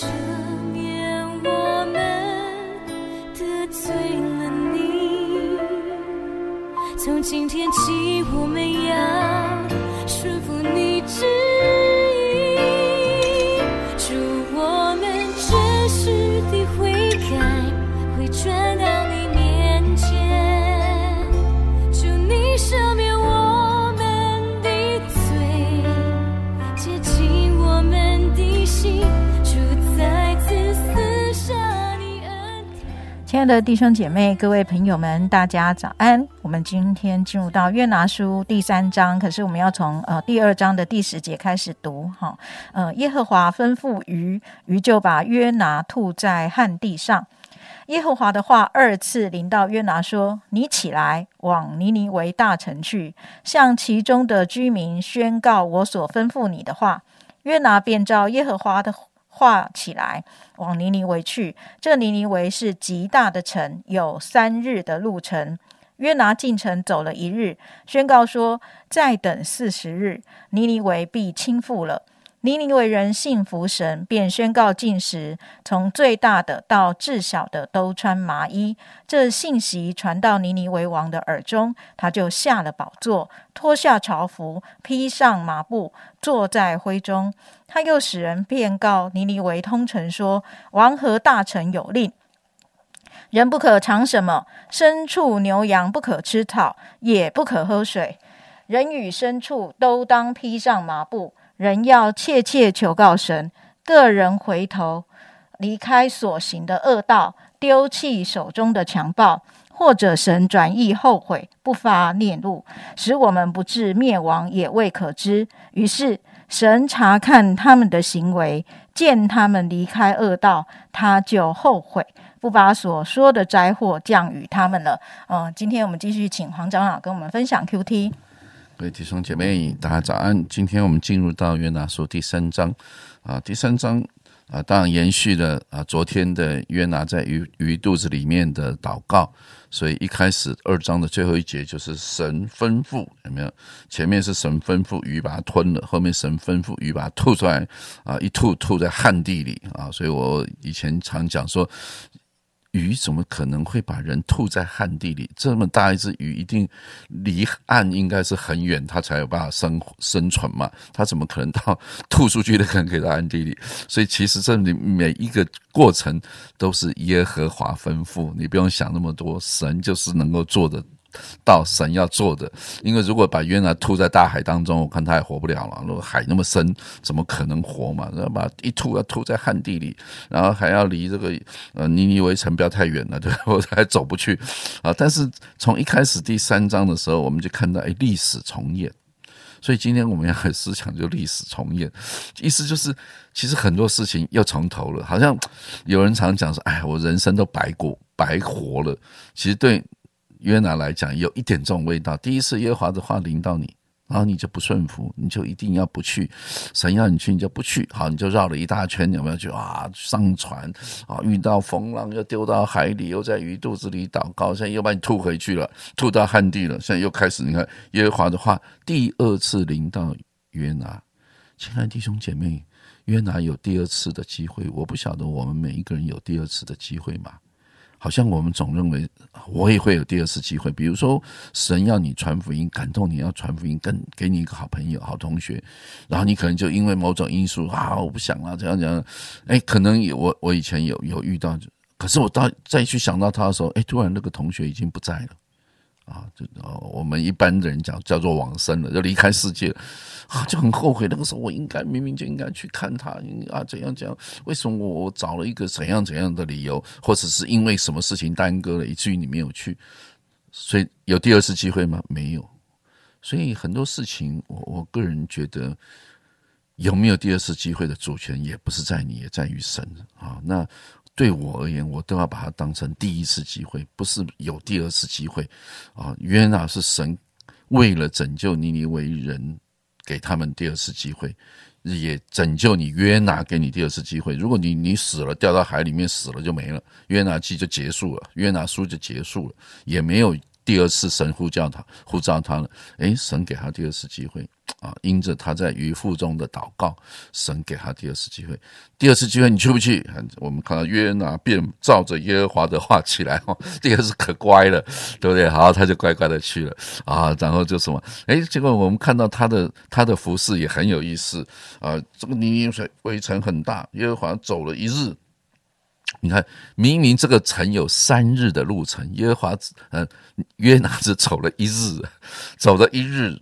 这年我们得罪了你。从今天起，我们要顺服你亲爱的弟兄姐妹、各位朋友们，大家早安！我们今天进入到约拿书第三章，可是我们要从呃第二章的第十节开始读哈。呃，耶和华吩咐鱼，鱼就把约拿吐在旱地上。耶和华的话二次临到约拿说：“你起来，往尼尼微大城去，向其中的居民宣告我所吩咐你的话。”约拿便照耶和华的画起来，往尼尼维去。这尼尼维是极大的城，有三日的路程。约拿进城走了一日，宣告说：“再等四十日，尼尼维必倾覆了。”尼尼微人信服神，便宣告禁食，从最大的到至小的都穿麻衣。这信息传到尼尼微王的耳中，他就下了宝座，脱下朝服，披上麻布，坐在灰中。他又使人便告尼尼微通臣说：“王和大臣有令，人不可尝什么，牲畜牛羊不可吃草，也不可喝水。人与牲畜都当披上麻布。人要切切求告神，个人回头，离开所行的恶道，丢弃手中的强暴。”或者神转意后悔，不发念怒，使我们不至灭亡，也未可知。于是神查看他们的行为，见他们离开恶道，他就后悔，不把所说的灾祸降与他们了。嗯、今天我们继续请黄长老跟我们分享 Q T。各位弟兄姐妹，大家早安！今天我们进入到约拿书第三章啊，第三章啊，当然延续了啊昨天的约拿在鱼鱼肚子里面的祷告，所以一开始二章的最后一节就是神吩咐，有没有？前面是神吩咐鱼把它吞了，后面神吩咐鱼把它吐出来啊，一吐吐在旱地里啊，所以我以前常讲说。鱼怎么可能会把人吐在旱地里？这么大一只鱼，一定离岸应该是很远，它才有办法生生存嘛。它怎么可能到吐出去的可能给到旱地里？所以其实这里每一个过程都是耶和华吩咐，你不用想那么多，神就是能够做的。到神要做的，因为如果把约拿吐在大海当中，我看他也活不了了。如果海那么深，怎么可能活嘛？然后把一吐要吐在旱地里，然后还要离这个呃尼尼微城不要太远了，对？我还走不去啊。但是从一开始第三章的时候，我们就看到哎历史重演。所以今天我们要思想就历史重演，意思就是其实很多事情又从头了。好像有人常讲说，哎，我人生都白过白活了。其实对。约拿来讲，有一点这种味道。第一次耶和华的话临到你，然后你就不顺服，你就一定要不去。神要你去，你就不去。好，你就绕了一大圈，有没有？就啊，上船啊，遇到风浪，又丢到海里，又在鱼肚子里祷告，现在又把你吐回去了，吐到旱地了。现在又开始，你看耶和华的话第二次临到约拿。亲爱的弟兄姐妹，约拿有第二次的机会。我不晓得我们每一个人有第二次的机会吗？好像我们总认为我也会有第二次机会，比如说神要你传福音，感动你要传福音，跟给你一个好朋友、好同学，然后你可能就因为某种因素啊，我不想了，怎样怎样，哎，可能有我我以前有有遇到，可是我到再去想到他的时候，哎，突然那个同学已经不在了。啊，就我们一般人讲叫做往生了，就离开世界了，啊，就很后悔。那个时候我应该明明就应该去看他，啊，怎样怎样？为什么我我找了一个怎样怎样的理由，或者是因为什么事情耽搁了，以至于你没有去？所以有第二次机会吗？没有。所以很多事情，我我个人觉得有没有第二次机会的主权，也不是在你，也在于神啊。那。对我而言，我都要把它当成第一次机会，不是有第二次机会啊。约拿是神为了拯救尼尼为人，给他们第二次机会，也拯救你约拿，给你第二次机会。如果你你死了，掉到海里面死了就没了，约拿记就结束了，约拿书就结束了，也没有第二次神呼叫他，呼召他了，诶，神给他第二次机会啊！因着他在渔腹中的祷告，神给他第二次机会。第二次机会，你去不去？我们看到约拿便照着耶和华的话起来哦，第二次可乖了，对不对？好，他就乖乖的去了啊。然后就什么？诶，结果我们看到他的他的服饰也很有意思啊。这个尼尼微围城很大，耶和华走了一日。你看，明明这个城有三日的路程，耶和华呃约拿只走了一日，走了一日，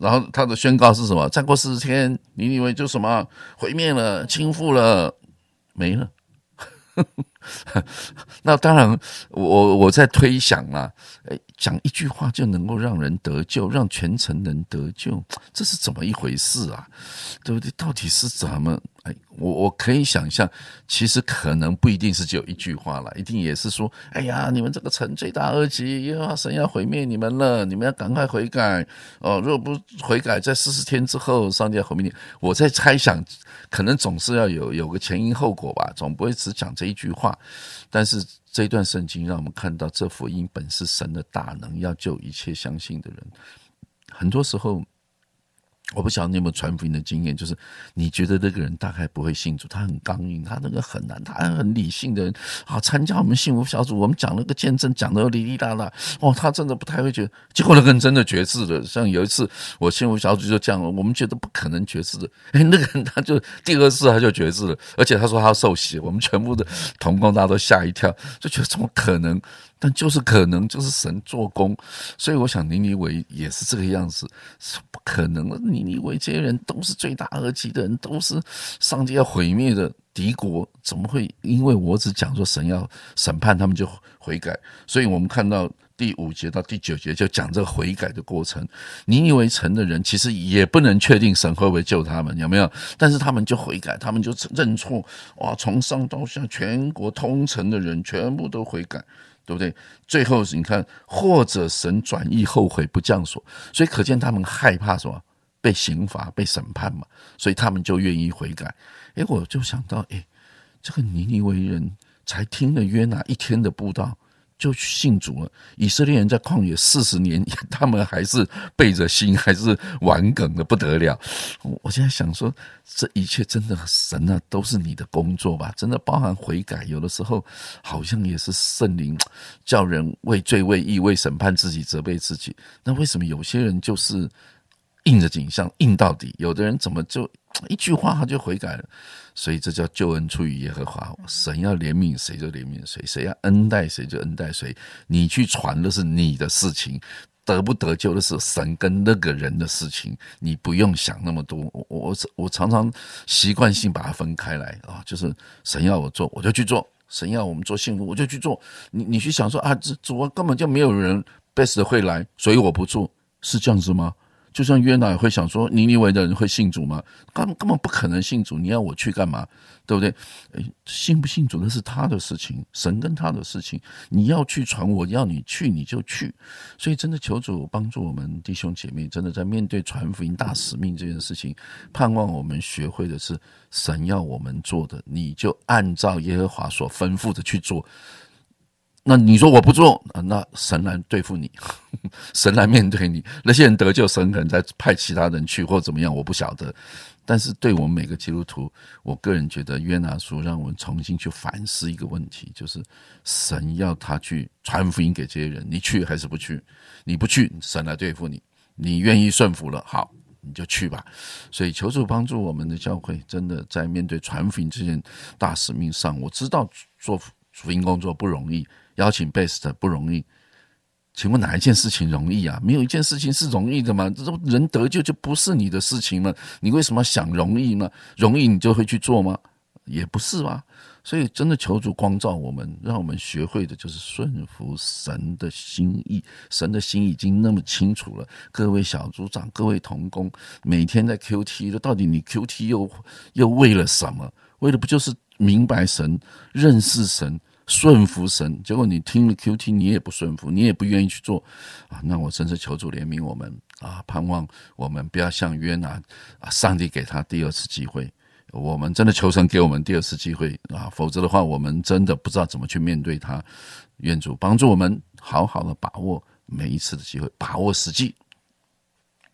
然后他的宣告是什么？再过四十天，你以为就什么毁灭了、倾覆了、没了？那当然，我我在推想啊，诶，讲一句话就能够让人得救，让全城人得救，这是怎么一回事啊？对不对？到底是怎么？我我可以想象，其实可能不一定是只有一句话了，一定也是说，哎呀，你们这个城罪大恶极，耶和华神要毁灭你们了，你们要赶快悔改哦！如果不悔改，在四十天之后，上帝要毁灭你。我在猜想，可能总是要有有个前因后果吧，总不会只讲这一句话。但是这一段圣经让我们看到，这福音本是神的大能，要救一切相信的人。很多时候。我不晓得你有没有传福音的经验，就是你觉得那个人大概不会信主，他很刚硬，他那个很难，他很理性的人，好参加我们幸福小组，我们讲那个见证讲的哩哩啦啦，哦，他真的不太会觉，结果那个人真的绝志了。像有一次我幸福小组就这样，我们觉得不可能绝志的，哎，那个人他就第二次他就绝志了，而且他说他要受洗，我们全部的同工大家都吓一跳，就觉得怎么可能？但就是可能就是神做工，所以我想尼尼维也是这个样子，是不可能的。尼尼维这些人都是罪大恶极的人，都是上帝要毁灭的敌国，怎么会因为我只讲说神要审判他们就悔改？所以我们看到第五节到第九节就讲这个悔改的过程。尼尼维城的人其实也不能确定神会不会救他们，有没有？但是他们就悔改，他们就认错，哇，从上到下全国通城的人全部都悔改。对不对？最后你看，或者神转意后悔不降所，所以可见他们害怕什么？被刑罚、被审判嘛，所以他们就愿意悔改。诶，我就想到，诶，这个尼尼微人才听了约拿一天的布道。就信主了。以色列人在旷野四十年，他们还是背着心，还是玩梗的不得了。我现在想说，这一切真的神啊，都是你的工作吧？真的包含悔改，有的时候好像也是圣灵叫人为罪、为义、为审判自己、责备自己。那为什么有些人就是硬着景象，硬到底？有的人怎么就 一句话他就悔改了？所以这叫救恩出于耶和华，神要怜悯谁就怜悯谁，谁要恩待谁就恩待谁。你去传的是你的事情，得不得救的是神跟那个人的事情，你不用想那么多。我我我常常习惯性把它分开来啊，就是神要我做我就去做，神要我们做幸福我就去做。你你去想说啊，这主根本就没有人 best 会来，所以我不做，是这样子吗？就像约拿也会想说，尼尼维的人会信主吗？根根本不可能信主，你要我去干嘛？对不对？信不信主那是他的事情，神跟他的事情。你要去传，我要你去，你就去。所以真的求主帮助我们弟兄姐妹，真的在面对传福音大使命这件事情，盼望我们学会的是神要我们做的，你就按照耶和华所吩咐的去做。那你说我不做，那神来对付你，神来面对你。那些人得救，神可能再派其他人去或怎么样，我不晓得。但是对我们每个基督徒，我个人觉得约拿书让我们重新去反思一个问题，就是神要他去传福音给这些人，你去还是不去？你不去，神来对付你。你愿意顺服了，好，你就去吧。所以求主帮助我们的教会，真的在面对传福音这件大使命上，我知道做福音工作不容易。邀请 best 不容易，请问哪一件事情容易啊？没有一件事情是容易的吗？这人得救就不是你的事情吗？你为什么想容易呢？容易你就会去做吗？也不是吧。所以真的求主光照我们，让我们学会的就是顺服神的心意。神的心已经那么清楚了。各位小组长，各位同工，每天在 Q T 的，到底你 Q T 又又为了什么？为的不就是明白神、认识神？顺服神，结果你听了 Q T，你也不顺服，你也不愿意去做啊！那我真是求主怜悯我们啊！盼望我们不要像约拿啊，上帝给他第二次机会，我们真的求神给我们第二次机会啊！否则的话，我们真的不知道怎么去面对他。愿主帮助我们，好好的把握每一次的机会，把握时机。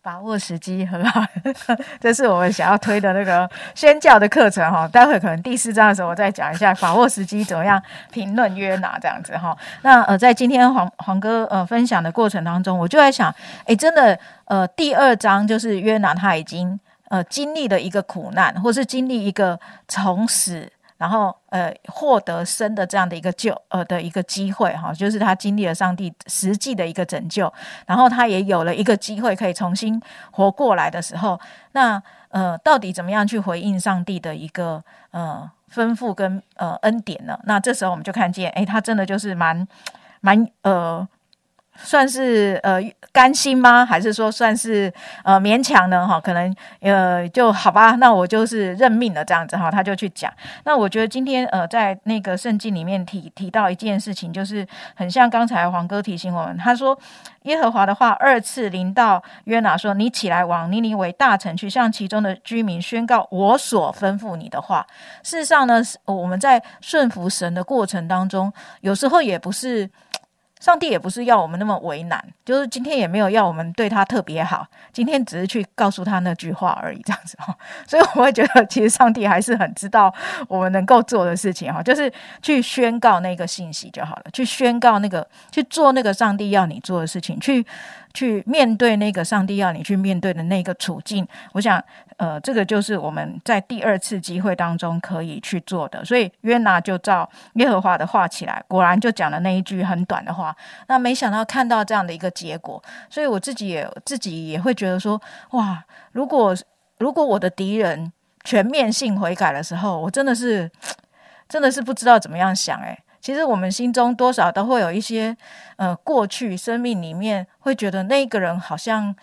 把握时机很好，这是我们想要推的那个宣教的课程哈。待会可能第四章的时候，我再讲一下把握时机怎么样评论约拿这样子哈。那呃，在今天黄黄哥呃分享的过程当中，我就在想，哎，真的呃，第二章就是约拿他已经呃经历了一个苦难，或是经历一个从死。然后，呃，获得生的这样的一个救，呃的一个机会，哈，就是他经历了上帝实际的一个拯救，然后他也有了一个机会可以重新活过来的时候，那，呃，到底怎么样去回应上帝的一个呃吩咐跟呃恩典呢？那这时候我们就看见，哎，他真的就是蛮蛮呃。算是呃甘心吗？还是说算是呃勉强呢？哈，可能呃就好吧。那我就是认命了，这样子哈。他就去讲。那我觉得今天呃在那个圣经里面提提到一件事情，就是很像刚才黄哥提醒我们，他说耶和华的话二次临到约拿说：“你起来往尼尼为大城去，向其中的居民宣告我所吩咐你的话。”事实上呢，我们在顺服神的过程当中，有时候也不是。上帝也不是要我们那么为难，就是今天也没有要我们对他特别好，今天只是去告诉他那句话而已，这样子哈。所以我会觉得，其实上帝还是很知道我们能够做的事情哈，就是去宣告那个信息就好了，去宣告那个，去做那个上帝要你做的事情，去。去面对那个上帝要你去面对的那个处境，我想，呃，这个就是我们在第二次机会当中可以去做的。所以约拿就照耶和华的话起来，果然就讲了那一句很短的话。那没想到看到这样的一个结果，所以我自己也自己也会觉得说，哇，如果如果我的敌人全面性悔改的时候，我真的是真的是不知道怎么样想，诶。其实我们心中多少都会有一些，呃，过去生命里面会觉得那个人好像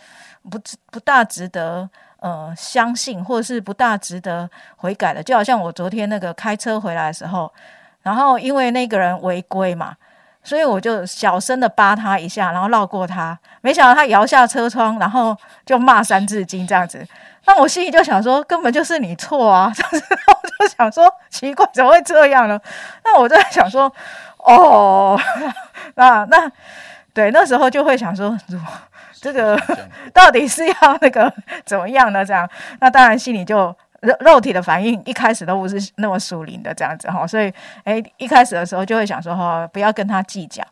不不大值得呃相信，或者是不大值得悔改的。就好像我昨天那个开车回来的时候，然后因为那个人违规嘛，所以我就小声的扒他一下，然后绕过他，没想到他摇下车窗，然后就骂三字经这样子。那我心里就想说，根本就是你错啊！当 时，我就想说，奇怪，怎么会这样呢？那我就在想说，哦，那那对，那时候就会想说，这个到底是要那个怎么样呢？这样，那当然心里就肉肉体的反应一开始都不是那么属灵的这样子哈，所以哎，一开始的时候就会想说哈，不要跟他计较。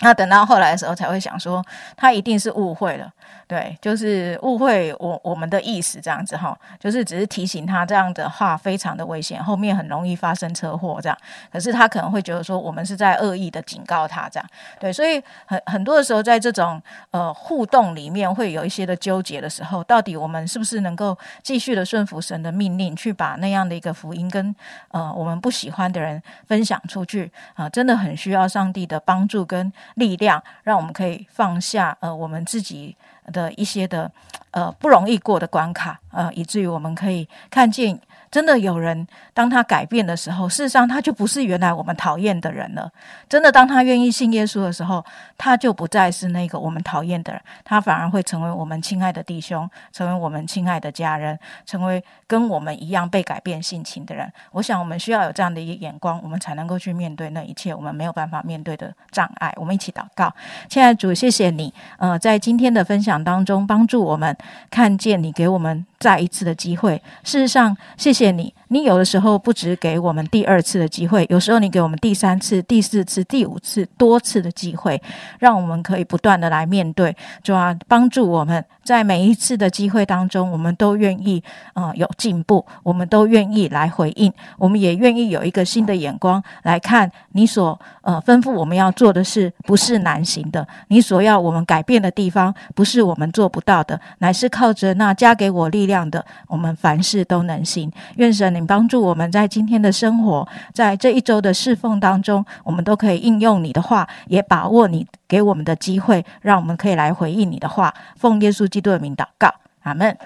那等到后来的时候，才会想说，他一定是误会了。对，就是误会我我们的意思这样子哈，就是只是提醒他这样的话非常的危险，后面很容易发生车祸这样。可是他可能会觉得说我们是在恶意的警告他这样。对，所以很很多的时候在这种呃互动里面会有一些的纠结的时候，到底我们是不是能够继续的顺服神的命令，去把那样的一个福音跟呃我们不喜欢的人分享出去啊？真的很需要上帝的帮助跟力量，让我们可以放下呃我们自己。的一些的呃不容易过的关卡，呃，以至于我们可以看见。真的有人，当他改变的时候，事实上他就不是原来我们讨厌的人了。真的，当他愿意信耶稣的时候，他就不再是那个我们讨厌的人，他反而会成为我们亲爱的弟兄，成为我们亲爱的家人，成为跟我们一样被改变性情的人。我想，我们需要有这样的一个眼光，我们才能够去面对那一切我们没有办法面对的障碍。我们一起祷告，亲爱的主，谢谢你，呃，在今天的分享当中，帮助我们看见你给我们。再一次的机会，事实上，谢谢你。你有的时候不止给我们第二次的机会，有时候你给我们第三次、第四次、第五次多次的机会，让我们可以不断的来面对，主啊帮助我们在每一次的机会当中，我们都愿意啊有进步，我们都愿意来回应，我们也愿意有一个新的眼光来看你所呃吩咐我们要做的事，不是难行的；你所要我们改变的地方，不是我们做不到的，乃是靠着那加给我力量的，我们凡事都能行。愿神你。帮助我们在今天的生活，在这一周的侍奉当中，我们都可以应用你的话，也把握你给我们的机会，让我们可以来回应你的话。奉耶稣基督的名祷告，阿门。